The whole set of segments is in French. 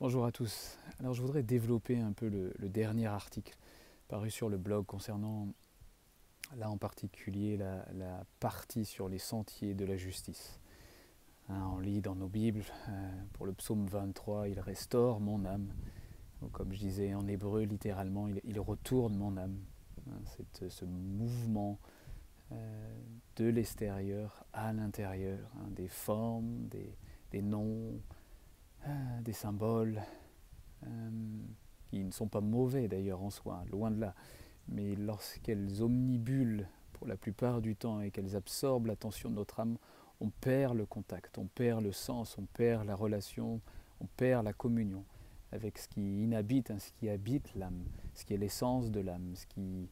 Bonjour à tous. Alors je voudrais développer un peu le, dernier article paru sur le blog concernant, là en particulier, la, partie sur les sentiers de la justice. Hein, on lit dans nos Bibles, euh, pour le psaume 23, il restaure mon âme. Comme je disais en hébreu, littéralement, il, retourne mon âme. Hein, cette, ce mouvement euh, de l'extérieur à l'intérieur, hein, des formes, des, noms, des symboles, euh, qui ne sont pas mauvais d'ailleurs en soi, loin de là, mais lorsqu'elles omnibulent pour la plupart du temps et qu'elles absorbent l'attention de notre âme, on perd le contact, on perd le sens, on perd la relation, on perd la communion avec ce qui inhabite, hein, ce qui habite l'âme, ce qui est l'essence de l'âme, ce qui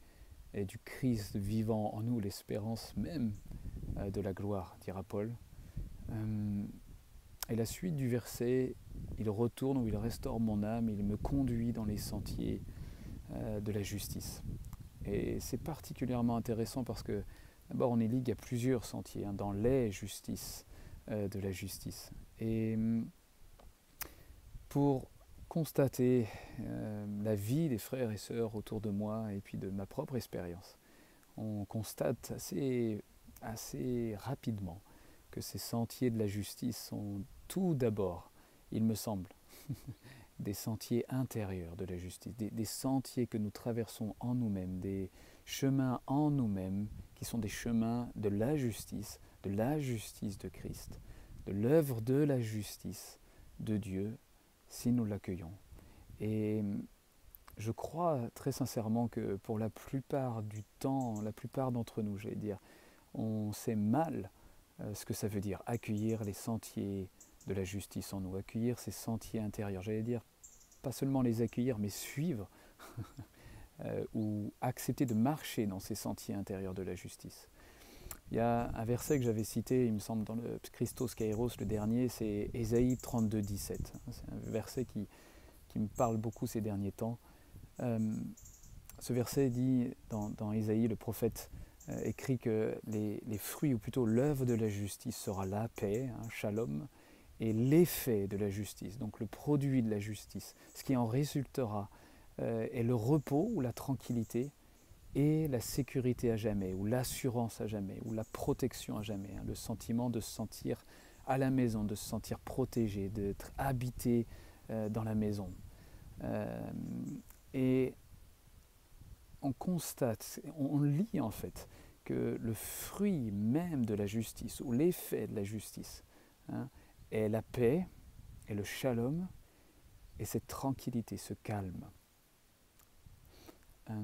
est du Christ vivant en nous, l'espérance même euh, de la gloire, dira Paul. Euh, et la suite du verset, il retourne ou il restaure mon âme, il me conduit dans les sentiers euh, de la justice. Et c'est particulièrement intéressant parce que d'abord on est ligue à plusieurs sentiers, hein, dans les justices euh, de la justice. Et hum, pour constater euh, la vie des frères et sœurs autour de moi et puis de ma propre expérience, on constate assez, assez rapidement que ces sentiers de la justice sont tout d'abord, il me semble, des sentiers intérieurs de la justice, des, sentiers que nous traversons en nous-mêmes, des chemins en nous-mêmes qui sont des chemins de la justice, de la justice de Christ, de l'œuvre de la justice de Dieu, si nous l'accueillons. Et je crois très sincèrement que pour la plupart du temps, la plupart d'entre nous, j'allais dire, on sait mal euh, ce que ça veut dire, accueillir les sentiers de la justice en nous, accueillir ces sentiers intérieurs. J'allais dire, pas seulement les accueillir, mais suivre euh, ou accepter de marcher dans ces sentiers intérieurs de la justice. Il y a un verset que j'avais cité, il me semble, dans le Christos Kairos, le dernier, c'est Ésaïe 32, 17. C'est un verset qui, qui, me parle beaucoup ces derniers temps. Euh, ce verset dit dans, Ésaïe, le prophète euh, écrit que les, les, fruits, ou plutôt l'œuvre de la justice sera la paix, hein, shalom, et l'effet de la justice, donc le produit de la justice, ce qui en résultera euh, est le repos ou la tranquillité et la sécurité à jamais, ou l'assurance à jamais, ou la protection à jamais, hein, le sentiment de se sentir à la maison, de se sentir protégé, d'être habité euh, dans la maison. Euh, et on constate, on lit en fait que le fruit même de la justice, ou l'effet de la justice, hein, est la paix, et le shalom, et cette tranquillité, ce calme. Euh,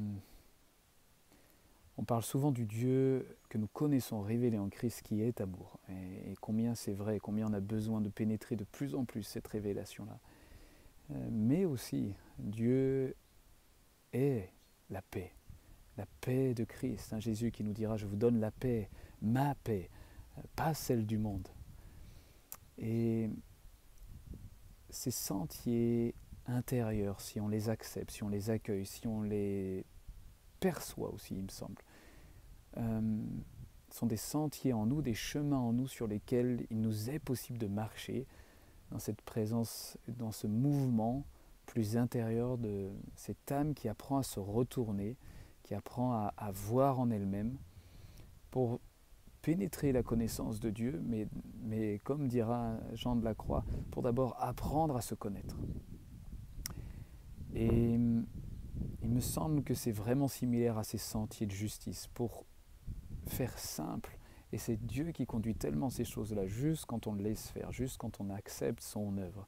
on parle souvent du Dieu que nous connaissons révélé en Christ qui est amour, et, et combien c'est vrai, combien on a besoin de pénétrer de plus en plus cette révélation-là. Euh, mais aussi, Dieu est la paix, la paix de Christ, hein, Jésus qui nous dira, je vous donne la paix, ma paix, pas celle du monde. Et ces sentiers intérieurs, si on les accepte, si on les accueille, si on les perçoit aussi, il me semble, euh, sont des sentiers en nous, des chemins en nous sur lesquels il nous est possible de marcher dans cette présence, dans ce mouvement plus intérieur de cette âme qui apprend à se retourner, qui apprend à, à voir en elle-même pour pénétrer la connaissance de Dieu, mais, mais comme dira Jean de la Croix, pour d'abord apprendre à se connaître. Et il me semble que c'est vraiment similaire à ces sentiers de justice. Pour faire simple, et c'est Dieu qui conduit tellement ces choses-là, juste quand on le laisse faire, juste quand on accepte son œuvre,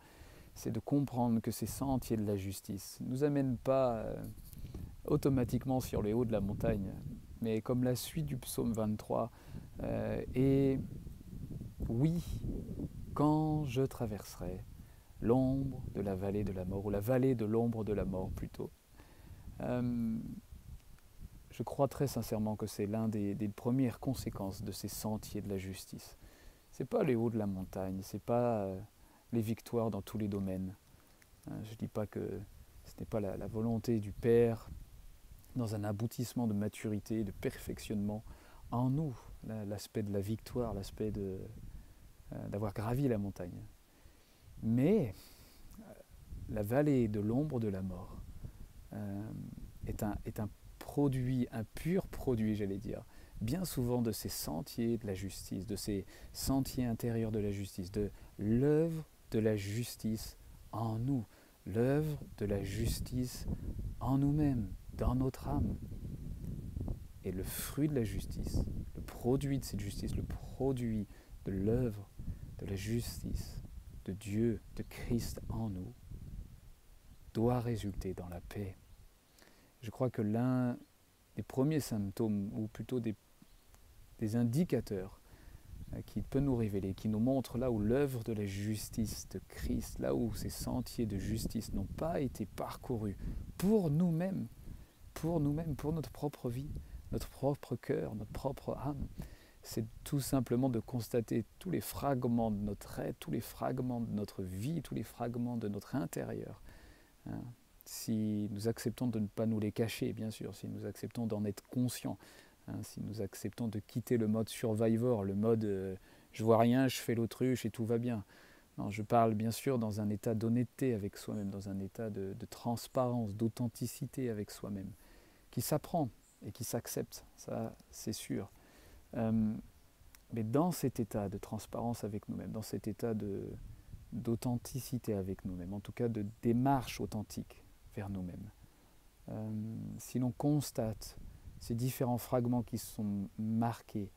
c'est de comprendre que ces sentiers de la justice ne nous amènent pas euh, automatiquement sur les hauts de la montagne, mais comme la suite du psaume 23, euh, et oui, quand je traverserai l'ombre de la vallée de la mort, ou la vallée de l'ombre de la mort plutôt, euh, je crois très sincèrement que c'est l'un des, premières conséquences de ces sentiers de la justice. Ce n'est pas les hauts de la montagne, ce n'est pas euh, les victoires dans tous les domaines. Euh, je ne dis pas que ce n'est pas la, volonté du Père dans un aboutissement de maturité, de perfectionnement en nous, l'aspect de la victoire, l'aspect d'avoir gravi la montagne. Mais la vallée de l'ombre de la mort euh, est, un, est un produit, un pur produit, j'allais dire, bien souvent de ces sentiers de la justice, de ces sentiers intérieurs de la justice, de l'œuvre de la justice en nous, l'œuvre de la justice en nous-mêmes, dans notre âme. Et le fruit de la justice, produit de cette justice, le produit de l'œuvre de la justice de Dieu, de Christ en nous, doit résulter dans la paix. Je crois que l'un des premiers symptômes, ou plutôt des, indicateurs euh, qui peut nous révéler, qui nous montrent là où l'œuvre de la justice de Christ, là où ces sentiers de justice n'ont pas été parcourus pour nous-mêmes, pour nous-mêmes, pour notre propre vie, notre propre cœur, notre propre âme, c'est tout simplement de constater tous les fragments de notre être, tous les fragments de notre vie, tous les fragments de notre intérieur. Hein. Si nous acceptons de ne pas nous les cacher, bien sûr, si nous acceptons d'en être conscients, hein, si nous acceptons de quitter le mode survivor, le mode euh, je vois rien, je fais l'autruche et tout va bien. Non, je parle bien sûr dans un état d'honnêteté avec soi-même, dans un état de, de transparence, d'authenticité avec soi-même, qui s'apprend et qui s'accepte, ça c'est sûr. Euh, mais dans cet état de transparence avec nous-mêmes, dans cet état d'authenticité avec nous-mêmes, en tout cas de démarche authentique vers nous-mêmes, euh, si l'on constate ces différents fragments qui sont marqués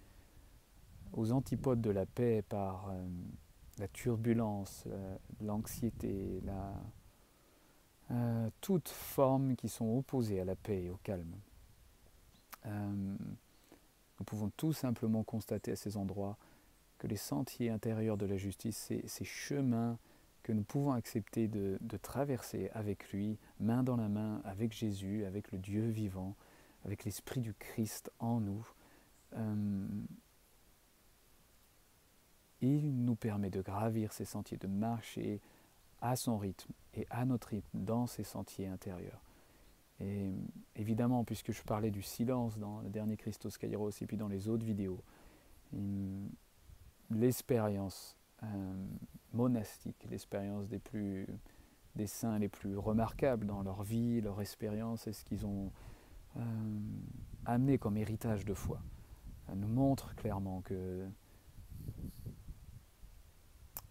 aux antipodes de la paix par euh, la turbulence, l'anxiété, la, toutes formes qui sont opposées à la paix et au calme. Nous pouvons tout simplement constater à ces endroits que les sentiers intérieurs de la justice, ces, chemins que nous pouvons accepter de, traverser avec lui, main dans la main, avec Jésus, avec le Dieu vivant, avec l'Esprit du Christ en nous, euh, il nous permet de gravir ces sentiers, de marcher à son rythme et à notre rythme dans ces sentiers intérieurs. Et évidemment, puisque je parlais du silence dans le dernier Christos Kairos et puis dans les autres vidéos, l'expérience euh, monastique, l'expérience des plus des saints les plus remarquables dans leur vie, leur expérience et ce qu'ils ont euh, amené comme héritage de foi, nous montre clairement que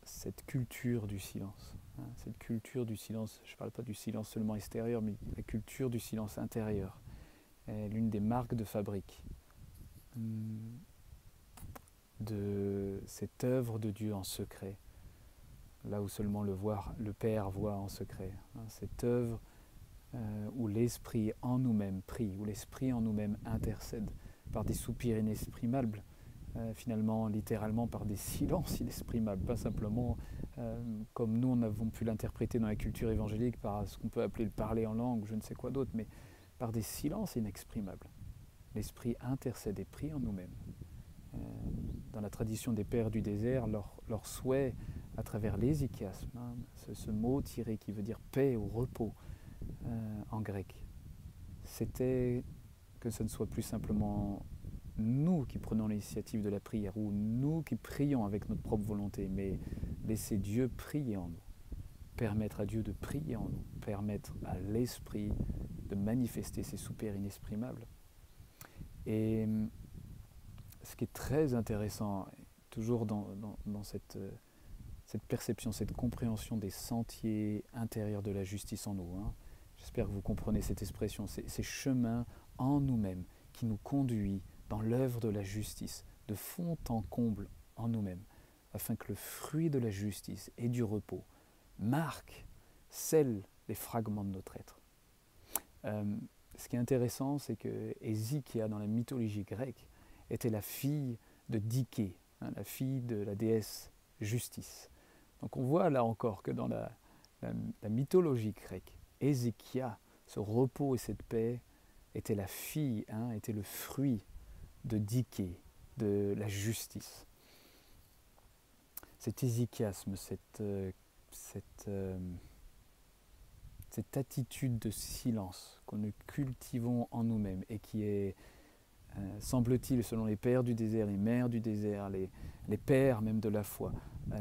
cette culture du silence, cette culture du silence, je ne parle pas du silence seulement extérieur, mais la culture du silence intérieur est l'une des marques de fabrique hum, de cette œuvre de Dieu en secret, là où seulement le Père voit en secret. Hein, cette œuvre euh, où l'Esprit en nous-mêmes prie, où l'Esprit en nous-mêmes intercède par des soupirs inexprimables, euh, finalement littéralement par des silences inexprimables, pas simplement euh, comme nous on avons pu l'interpréter dans la culture évangélique par ce qu'on peut appeler le parler en langue ou je ne sais quoi d'autre, mais par des silences inexprimables. L'Esprit intercède et prie en nous-mêmes. Euh, dans la tradition des pères du désert, leur, souhait à travers l'hésichiasme, hein, ce, mot tiré qui veut dire paix ou repos en grec, c'était que ce ne soit plus simplement nous qui prenons l'initiative de la prière ou nous qui prions avec notre propre volonté, mais laisser Dieu prier en nous, permettre à Dieu de prier en nous, permettre à l'Esprit de manifester ses soupirs inexprimables. Et hum, ce qui est très intéressant, toujours dans, cette, cette, perception, cette compréhension des sentiers intérieurs de la justice en nous, hein, j'espère que vous comprenez cette expression, ces chemins en nous-mêmes qui nous conduit dans l'œuvre de la justice, de fond en comble en nous-mêmes, afin que le fruit de la justice et du repos marque, scelle les fragments de notre être. Euh, ce qui est intéressant, c'est que Ézéchiel, dans la mythologie grecque, était la fille de Diké, hein, la fille de la déesse justice. Donc on voit là encore que dans la, mythologie grecque, Ézéchiel, ce repos et cette paix, était la fille, hein, était le fruit de Diké, de la justice. Cet hésichiasme, cette, euh, euh, cette attitude de silence que nous cultivons en nous-mêmes et qui est, euh, semble-t-il, selon les pères du désert, les mères du désert, les, pères même de la foi,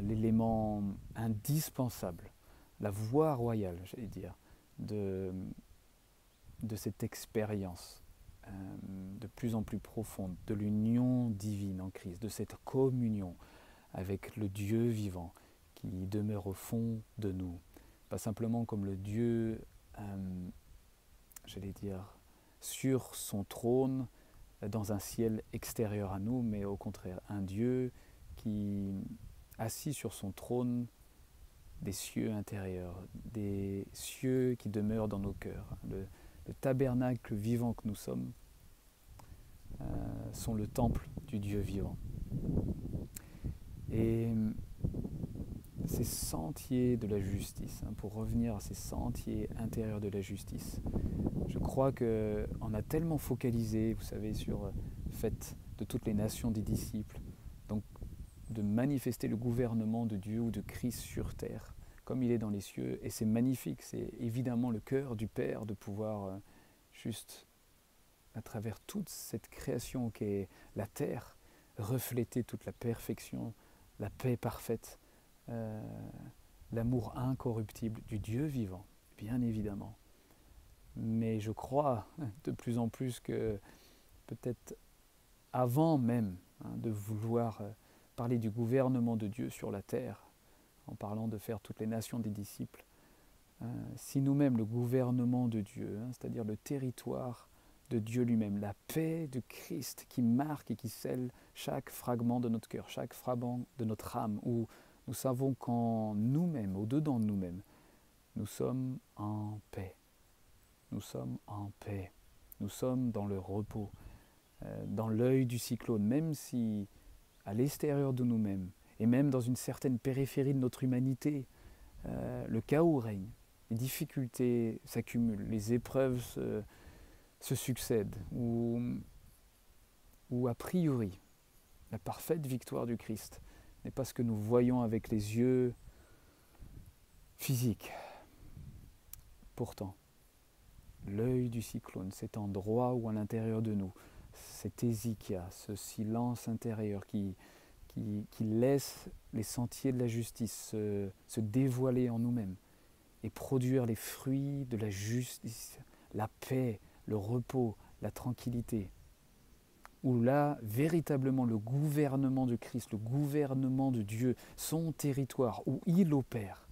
l'élément indispensable la voie royale, j'allais dire, de cette expérience euh, de plus en plus profonde, de l'union divine en Christ, de cette communion avec le Dieu vivant qui demeure au fond de nous. Pas simplement comme le Dieu, euh, j'allais dire, sur son trône, dans un ciel extérieur à nous, mais au contraire, un Dieu qui, assis sur son trône, des cieux intérieurs, des cieux qui demeurent dans nos cœurs. Tabernacle vivant que nous sommes euh, sont le temple du Dieu vivant. Et ces sentiers de la justice, hein, pour revenir à ces sentiers intérieurs de la justice, je crois qu'on a tellement focalisé, vous savez, sur le fait de toutes les nations des disciples, donc de manifester le gouvernement de Dieu ou de Christ sur terre, comme il est dans les cieux. Et c'est magnifique, c'est évidemment le cœur du Père de pouvoir euh, juste, à travers toute cette création qui est la terre, refléter toute la perfection, la paix parfaite, euh, l'amour incorruptible du Dieu vivant, bien évidemment. Mais je crois de plus en plus que peut-être avant même hein, de vouloir euh, parler du gouvernement de Dieu sur la terre, en parlant de faire toutes les nations des disciples, euh, si nous-mêmes le gouvernement de Dieu, hein, c'est-à-dire le territoire de Dieu lui-même, la paix de Christ qui marque et qui scelle chaque fragment de notre cœur, chaque fragment de notre âme, où nous savons qu'en nous-mêmes, au-dedans de nous-mêmes, nous sommes en paix. Nous sommes en paix. Nous sommes dans le repos, euh, dans l'œil du cyclone, même si à l'extérieur de nous-mêmes, et même dans une certaine périphérie de notre humanité, euh, le chaos règne, les difficultés s'accumulent, les épreuves se, succèdent, ou, a priori, la parfaite victoire du Christ n'est pas ce que nous voyons avec les yeux physiques. Pourtant, l'œil du cyclone, cet endroit où à l'intérieur de nous, cet Ézéchias, ce silence intérieur qui, qui, laisse les sentiers de la justice se, dévoiler en nous-mêmes et produire les fruits de la justice, la paix, le repos, la tranquillité, où là, véritablement, le gouvernement de Christ, le gouvernement de Dieu, son territoire, où il opère,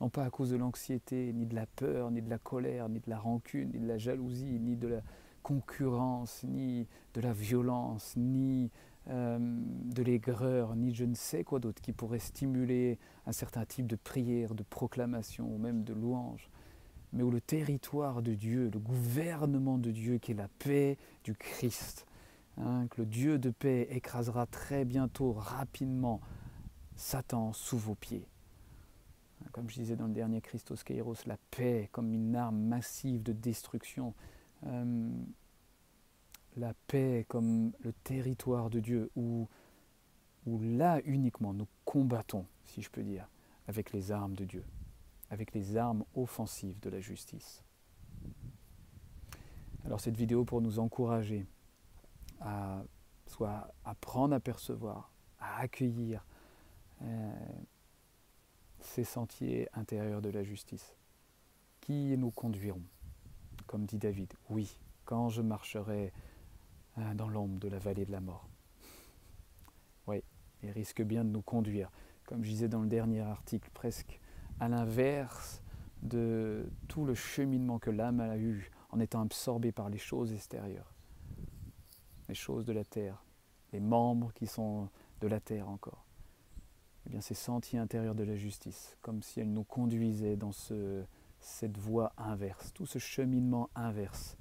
non pas à cause de l'anxiété, ni de la peur, ni de la colère, ni de la rancune, ni de la jalousie, ni de la concurrence, ni de la violence, ni euh, de l'aigreur, ni je ne sais quoi d'autre qui pourrait stimuler un certain type de prière, de proclamation, ou même de louange, mais où le territoire de Dieu, le gouvernement de Dieu, qui est la paix du Christ, Hein, que le Dieu de paix écrasera très bientôt, rapidement, Satan sous vos pieds. Comme je disais dans le dernier Christos Kairos, la paix comme une arme massive de destruction. Euh, la paix comme le territoire de Dieu où, là uniquement nous combattons, si je peux dire, avec les armes de Dieu, avec les armes offensives de la justice. Alors cette vidéo pour nous encourager à soit apprendre à percevoir, à accueillir euh, ces sentiers intérieurs de la justice qui nous conduiront, comme dit David, oui, quand je marcherai dans l'ombre de la vallée de la mort. Oui, il risque bien de nous conduire, comme je disais dans le dernier article, presque à l'inverse de tout le cheminement que l'âme a eu en étant absorbée par les choses extérieures les choses de la terre, les membres qui sont de la terre encore. Eh bien, ces sentiers intérieurs de la justice, comme si elle nous conduisait dans ce, cette voie inverse, tout ce cheminement inverse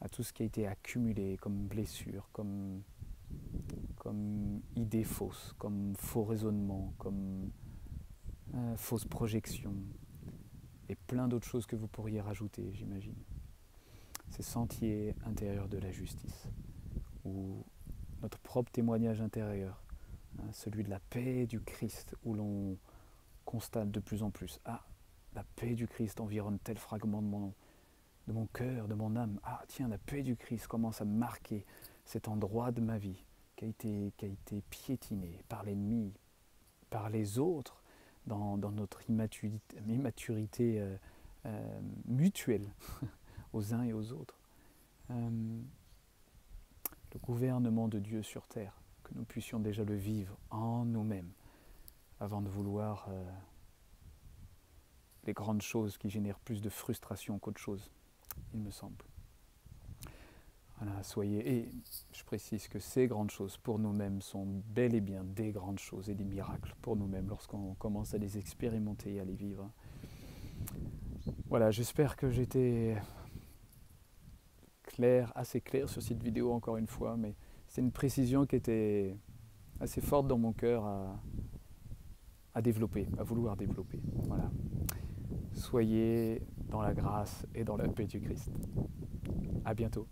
à tout ce qui a été accumulé comme blessure, comme, comme idée fausse, comme faux raisonnement, comme euh, fausse projection, et plein d'autres choses que vous pourriez rajouter, j'imagine. Ces sentiers intérieurs de la justice ou notre propre témoignage intérieur, hein, celui de la paix du Christ, où l'on constate de plus en plus, ah, la paix du Christ environne tel fragment de mon, de mon cœur, de mon âme. Ah, tiens, la paix du Christ commence à marquer cet endroit de ma vie qui a été, qui piétiné par l'ennemi, par les autres, dans, notre immaturité, euh, euh, mutuelle aux uns et aux autres. le gouvernement de Dieu sur terre, que nous puissions déjà le vivre en nous-mêmes avant de vouloir les grandes choses qui génèrent plus de frustration qu'autre chose, il me semble. Voilà, soyez. Et je précise que ces grandes choses pour nous-mêmes sont bel et bien des grandes choses et des miracles pour nous-mêmes lorsqu'on commence à les expérimenter et à les vivre. Voilà, j'espère que j'étais clair, assez clair sur cette vidéo encore une fois, mais c'est une précision qui était assez forte dans mon cœur à, à développer, à vouloir développer. Voilà. Soyez dans la grâce et dans la paix du Christ. À bientôt.